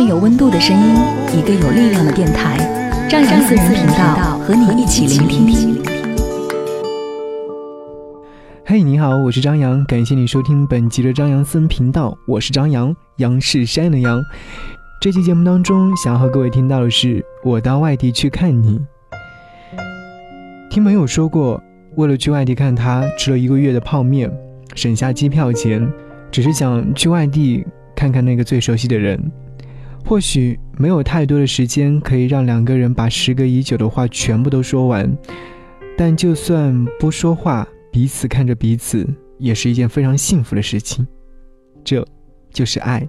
份有温度的声音，一个有力量的电台，张扬私人频道和你一起聆听。嘿，你好，我是张扬，感谢你收听本集的张扬私人频道，我是张扬，杨是山的杨。这期节目当中，想要和各位听到的是，我到外地去看你。听朋友说过，为了去外地看他，吃了一个月的泡面，省下机票钱，只是想去外地看看那个最熟悉的人。或许没有太多的时间可以让两个人把时隔已久的话全部都说完，但就算不说话，彼此看着彼此，也是一件非常幸福的事情。这，就是爱。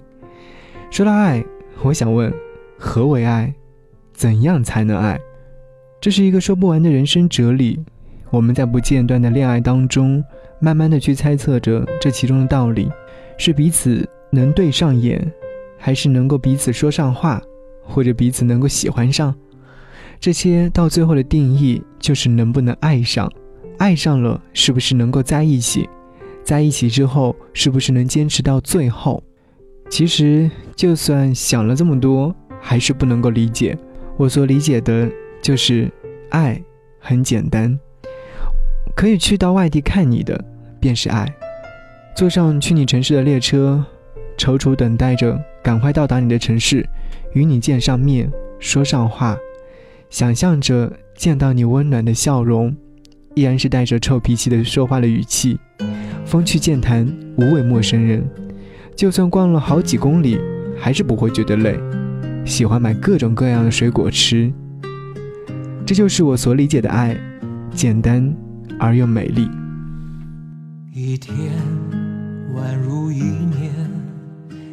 说到爱，我想问，何为爱？怎样才能爱？这是一个说不完的人生哲理。我们在不间断的恋爱当中，慢慢的去猜测着这其中的道理，是彼此能对上眼。还是能够彼此说上话，或者彼此能够喜欢上，这些到最后的定义就是能不能爱上，爱上了是不是能够在一起，在一起之后是不是能坚持到最后？其实就算想了这么多，还是不能够理解。我所理解的就是，爱很简单，可以去到外地看你的，便是爱。坐上去你城市的列车，踌躇等待着。赶快到达你的城市，与你见上面，说上话，想象着见到你温暖的笑容，依然是带着臭脾气的说话的语气，风趣健谈，无畏陌生人。就算逛了好几公里，还是不会觉得累。喜欢买各种各样的水果吃，这就是我所理解的爱，简单而又美丽。一天宛如一。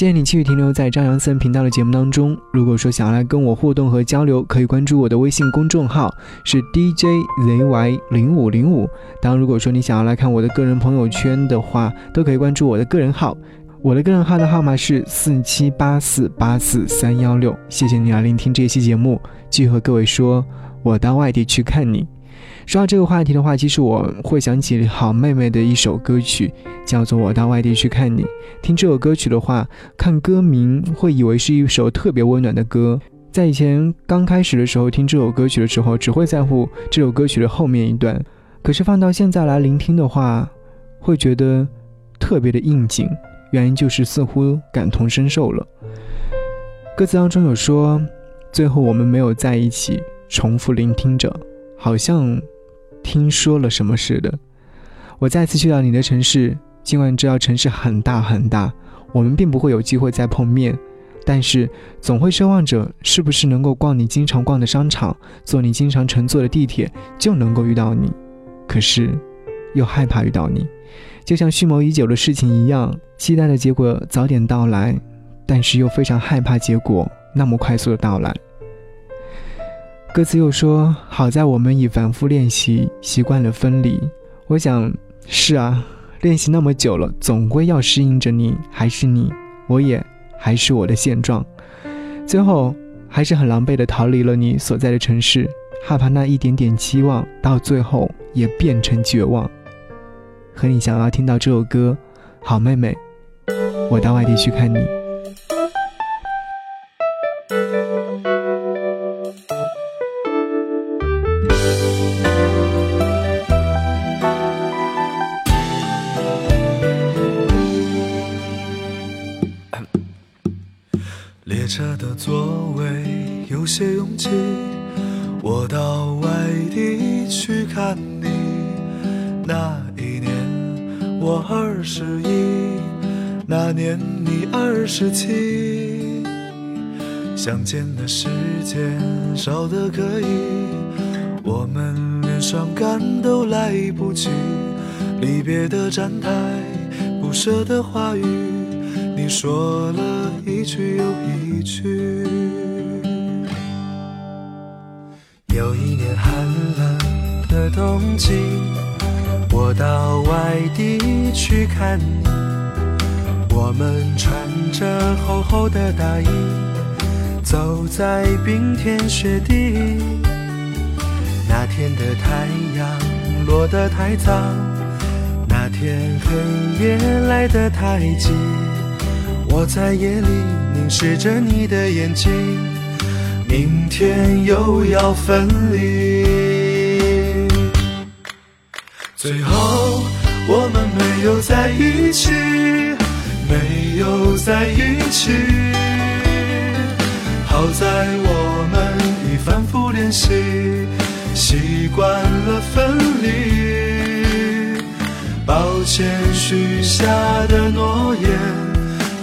谢谢你继续停留在张扬私人频道的节目当中。如果说想要来跟我互动和交流，可以关注我的微信公众号是 DJZY 零五零五。当然，如果说你想要来看我的个人朋友圈的话，都可以关注我的个人号。我的个人号的号码是四七八四八四三幺六。谢谢你来聆听这一期节目，继续和各位说，我到外地去看你。说到这个话题的话，其实我会想起好妹妹的一首歌曲，叫做《我到外地去看你》。听这首歌曲的话，看歌名会以为是一首特别温暖的歌。在以前刚开始的时候听这首歌曲的时候，只会在乎这首歌曲的后面一段，可是放到现在来聆听的话，会觉得特别的应景。原因就是似乎感同身受了。歌词当中有说：“最后我们没有在一起。”重复聆听着，好像。听说了什么似的，我再次去到你的城市，尽管知道城市很大很大，我们并不会有机会再碰面，但是总会奢望着，是不是能够逛你经常逛的商场，坐你经常乘坐的地铁，就能够遇到你。可是，又害怕遇到你，就像蓄谋已久的事情一样，期待的结果早点到来，但是又非常害怕结果那么快速的到来。歌词又说：“好在我们已反复练习，习惯了分离。”我想，是啊，练习那么久了，总归要适应着你，还是你，我也还是我的现状。最后，还是很狼狈的逃离了你所在的城市，害怕那一点点期望，到最后也变成绝望。和你想要听到这首歌，好妹妹，我到外地去看你。车的座位有些拥挤，我到外地去看你。那一年我二十一，那年你二十七。相见的时间少得可以，我们连伤感都来不及。离别的站台，不舍的话语，说了一句又一。句。有一年寒冷的冬季，我到外地去看你。我们穿着厚厚的大衣，走在冰天雪地。那天的太阳落得太早，那天黑夜来得太急。我在夜里凝视着你的眼睛，明天又要分离。最后我们没有在一起，没有在一起。好在我们已反复练习，习惯了分离。抱歉许下的诺言。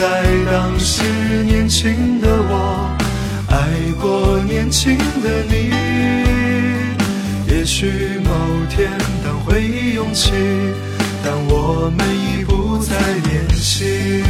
在当时年轻的我，爱过年轻的你。也许某天当回忆涌起，但我们已不再联系。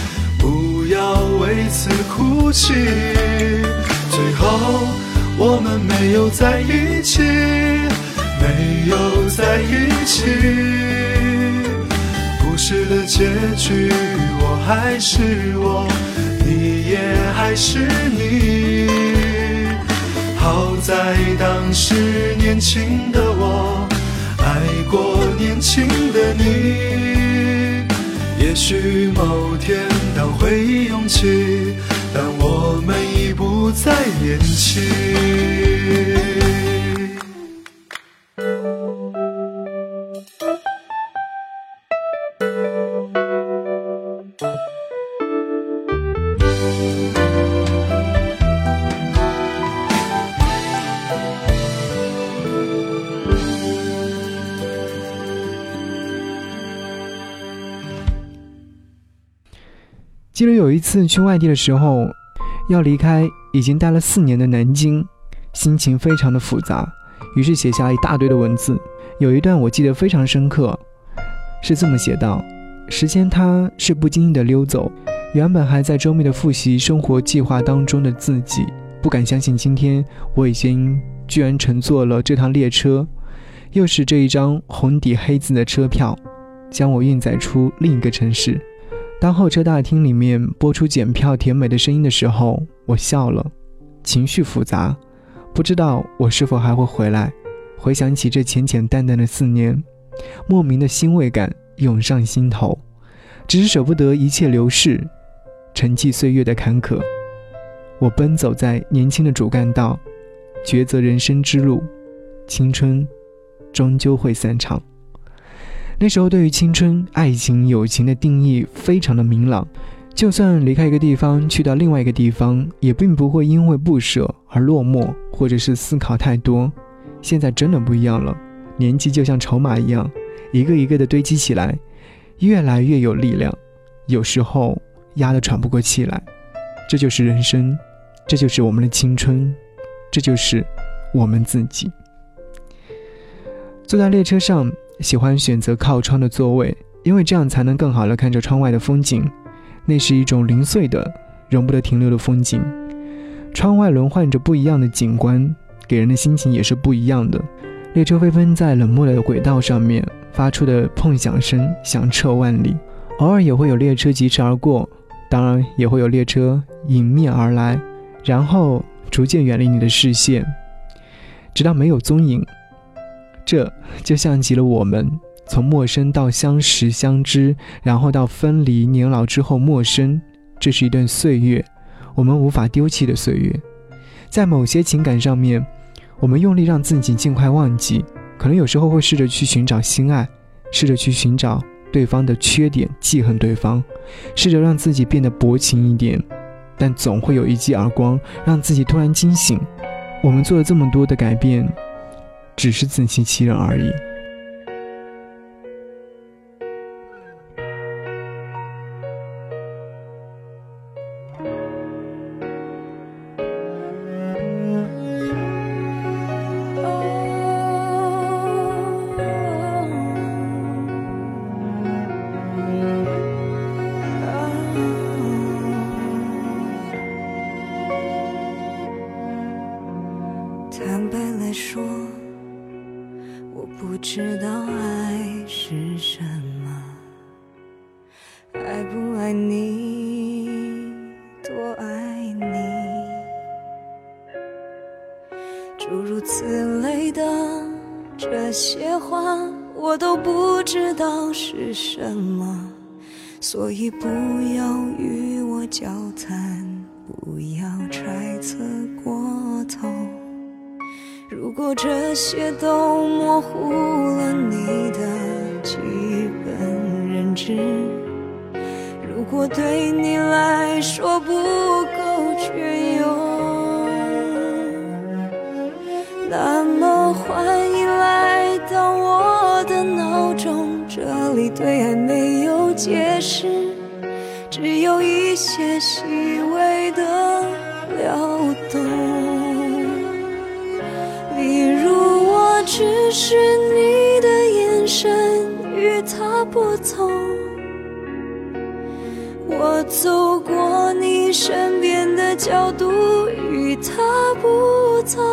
要为此哭泣，最后我们没有在一起，没有在一起。故事的结局，我还是我，你也还是你。好在当时年轻的我，爱过年轻的你。也许某天。当回忆涌起，但我们已不再年轻。次去外地的时候，要离开已经待了四年的南京，心情非常的复杂，于是写下了一大堆的文字。有一段我记得非常深刻，是这么写道：时间它是不经意的溜走，原本还在周密的复习生活计划当中的自己，不敢相信今天我已经居然乘坐了这趟列车，又是这一张红底黑字的车票，将我运载出另一个城市。当候车大厅里面播出检票甜美的声音的时候，我笑了，情绪复杂，不知道我是否还会回来。回想起这浅浅淡淡的四年，莫名的欣慰感涌上心头，只是舍不得一切流逝，沉寂岁月的坎坷。我奔走在年轻的主干道，抉择人生之路，青春终究会散场。那时候，对于青春、爱情、友情的定义非常的明朗。就算离开一个地方，去到另外一个地方，也并不会因为不舍而落寞，或者是思考太多。现在真的不一样了，年纪就像筹码一样，一个一个的堆积起来，越来越有力量。有时候压得喘不过气来。这就是人生，这就是我们的青春，这就是我们自己。坐在列车上。喜欢选择靠窗的座位，因为这样才能更好的看着窗外的风景。那是一种零碎的、容不得停留的风景。窗外轮换着不一样的景观，给人的心情也是不一样的。列车飞奔在冷漠的轨道上面，发出的碰响声响彻万里。偶尔也会有列车疾驰而过，当然也会有列车迎面而来，然后逐渐远离你的视线，直到没有踪影。这就像极了我们从陌生到相识相知，然后到分离年老之后陌生，这是一段岁月，我们无法丢弃的岁月。在某些情感上面，我们用力让自己尽快忘记，可能有时候会试着去寻找心爱，试着去寻找对方的缺点，记恨对方，试着让自己变得薄情一点，但总会有一记耳光让自己突然惊醒。我们做了这么多的改变。只是自欺欺人而已。与我交谈，不要揣测过头。如果这些都模糊了你的基本认知，如果对你来说不够隽永，那么欢迎来到我的脑中，这里对爱没有解释，只有一些细微的撩动。例如，我只是你的眼神与他不同，我走过你身边的角度与他不同，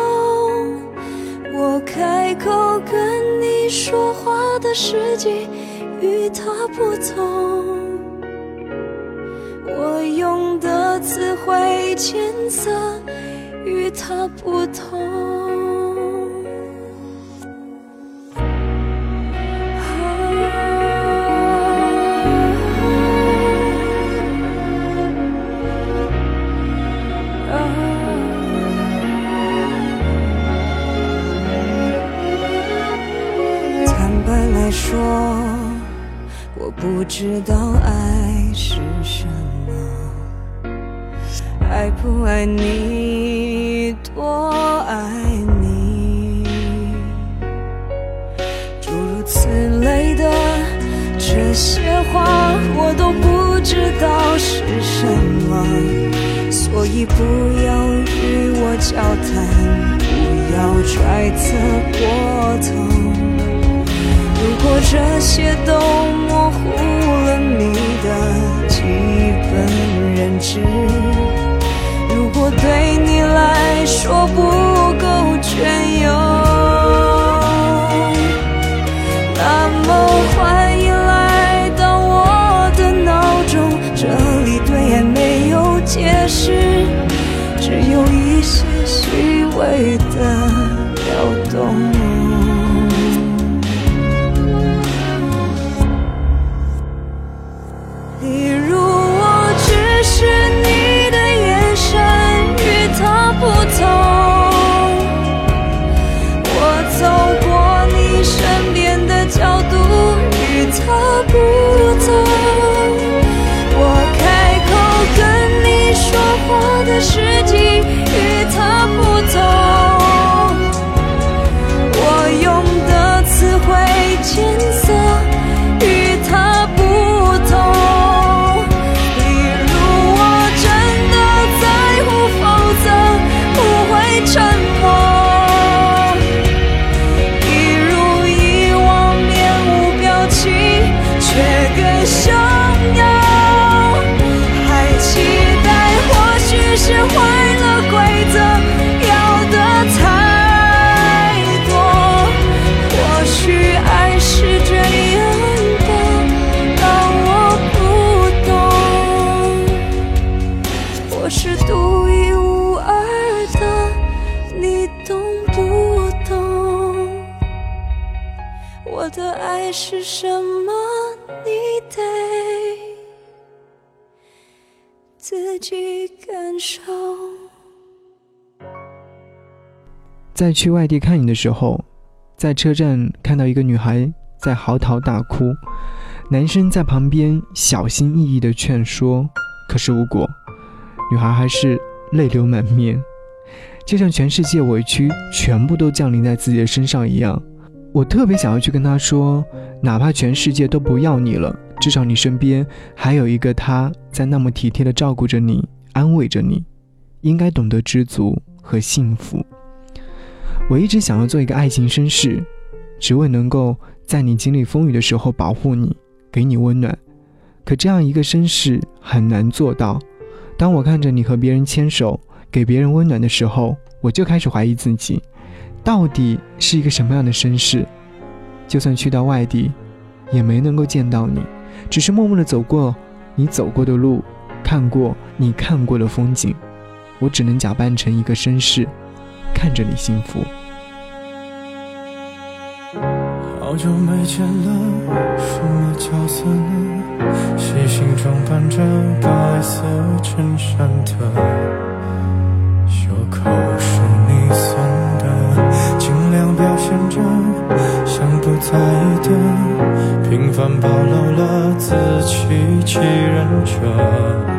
我开口跟你说话的时机与他不同，的词汇艰涩与他不同。坦白来说，我不知道爱你，多爱你，诸如此类的这些话，我都不知道是什么，所以不要与我交谈，不要揣测过头。如果这些都模糊了你的基本认知，对你来说不够隽永，那么欢迎来到我的脑中，这里对爱没有解释，只有一些虚伪。在去外地看你的时候，在车站看到一个女孩在嚎啕大哭，男生在旁边小心翼翼地劝说，可是无果，女孩还是泪流满面，就像全世界委屈全部都降临在自己的身上一样。我特别想要去跟她说，哪怕全世界都不要你了，至少你身边还有一个他在那么体贴地照顾着你，安慰着你，应该懂得知足和幸福。我一直想要做一个爱情绅士，只为能够在你经历风雨的时候保护你，给你温暖。可这样一个绅士很难做到。当我看着你和别人牵手，给别人温暖的时候，我就开始怀疑自己，到底是一个什么样的绅士？就算去到外地，也没能够见到你，只是默默地走过你走过的路，看过你看过的风景。我只能假扮成一个绅士，看着你幸福。好久没见了，什么角色呢？细心装扮着白色衬衫的袖口是你送的，尽量表现着像不在意的，平凡暴露了自欺欺人者。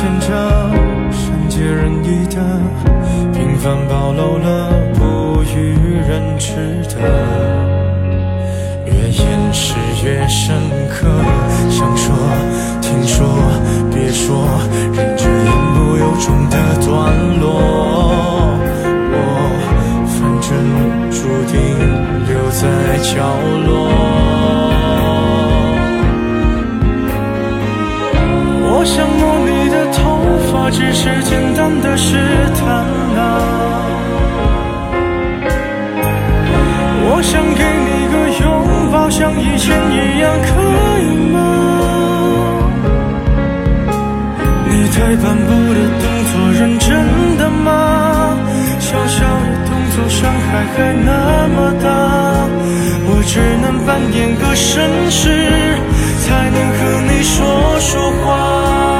尽量表现着善解人意的，平凡暴露了不与人知的，越掩饰越深刻。想说，听说，别说，忍着言不由衷的段落。我反正注定留在角落。我想摸你的头发，只是简单的试探啊。我想给你个拥抱，像以前一样，可以吗？你退半步的动作，认真的吗？小小的动作，伤害还那么大，我只能扮演个绅士，才能和你说说话。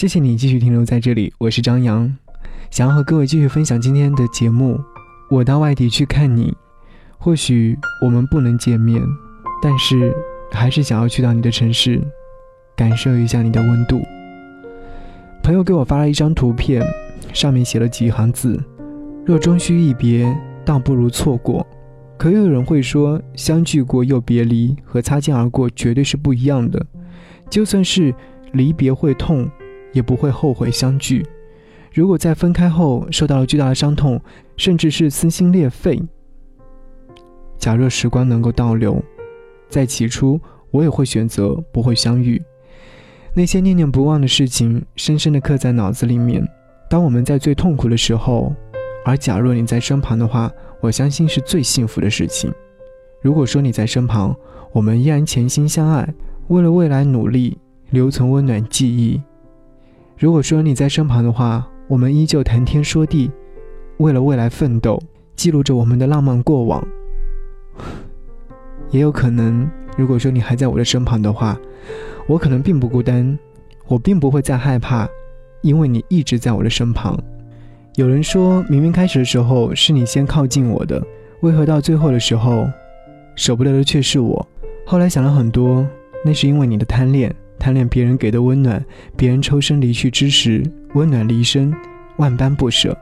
谢谢你继续停留在这里，我是张扬，想要和各位继续分享今天的节目。我到外地去看你，或许我们不能见面，但是还是想要去到你的城市，感受一下你的温度。朋友给我发了一张图片，上面写了几行字：若终须一别，倒不如错过。可又有人会说，相聚过又别离，和擦肩而过绝对是不一样的。就算是离别会痛，也不会后悔相聚。如果在分开后受到了巨大的伤痛，甚至是撕心裂肺，假若时光能够倒流，在起初我也会选择不会相遇。那些念念不忘的事情，深深的刻在脑子里面。当我们在最痛苦的时候，而假若你在身旁的话，我相信是最幸福的事情。如果说你在身旁，我们依然潜心相爱，为了未来努力，留存温暖记忆。如果说你在身旁的话，我们依旧谈天说地，为了未来奋斗，记录着我们的浪漫过往。也有可能，如果说你还在我的身旁的话，我可能并不孤单，我并不会再害怕，因为你一直在我的身旁。有人说明明开始的时候是你先靠近我的，为何到最后的时候，舍不得的却是我？后来想了很多，那是因为你的贪恋。贪恋别人给的温暖，别人抽身离去之时，温暖离身，万般不舍。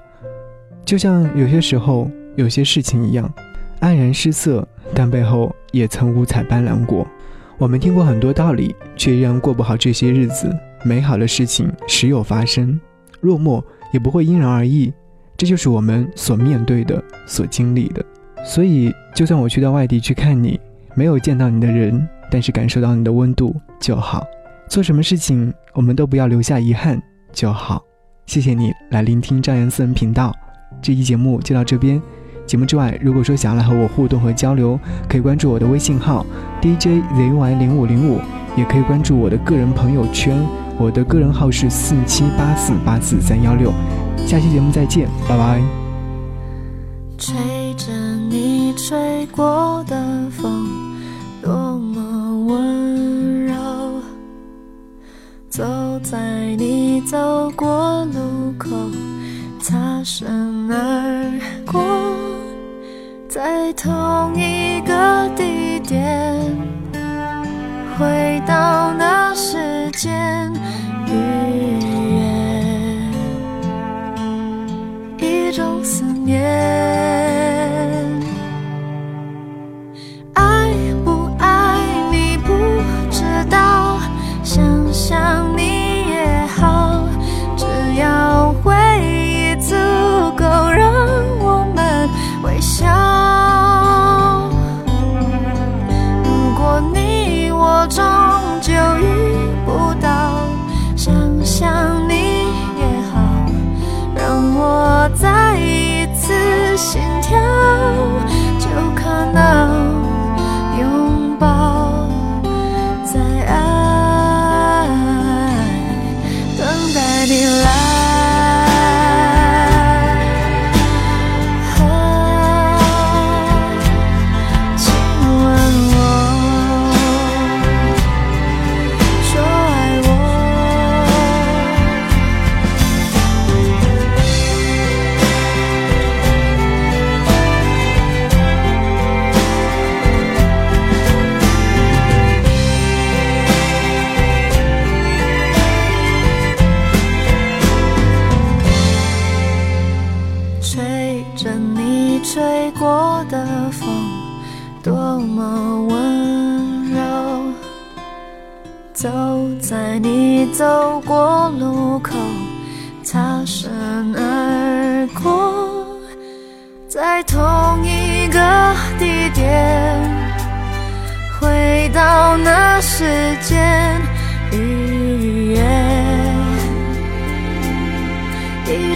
就像有些时候，有些事情一样，黯然失色，但背后也曾五彩斑斓过。我们听过很多道理，却依然过不好这些日子。美好的事情时有发生，落寞也不会因人而异。这就是我们所面对的，所经历的。所以，就算我去到外地去看你，没有见到你的人，但是感受到你的温度就好。做什么事情，我们都不要留下遗憾就好。谢谢你来聆听张扬私人频道，这期节目就到这边。节目之外，如果说想要来和我互动和交流，可以关注我的微信号 DJZY 零五零五，也可以关注我的个人朋友圈，我的个人号是四七八四八四三幺六。下期节目再见，拜拜。吹着你吹过的风，多么走在你走过路口，擦身而过，在同一个地点，回到那时间与月，一种思念。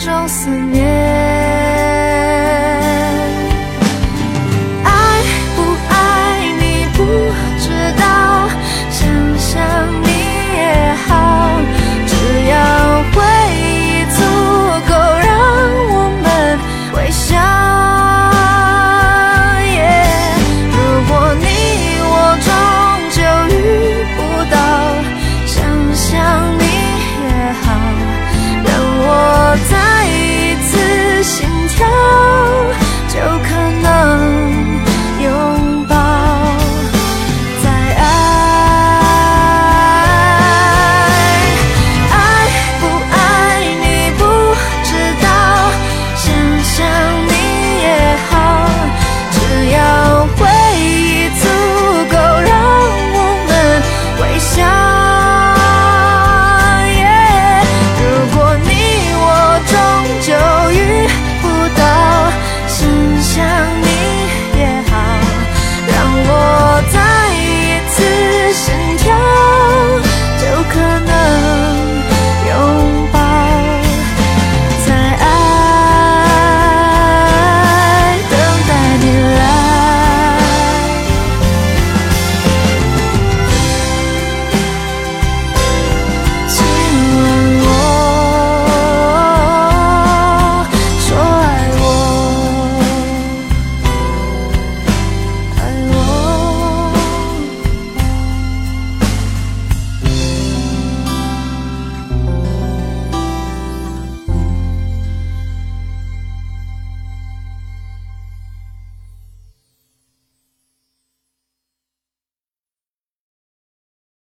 种思念。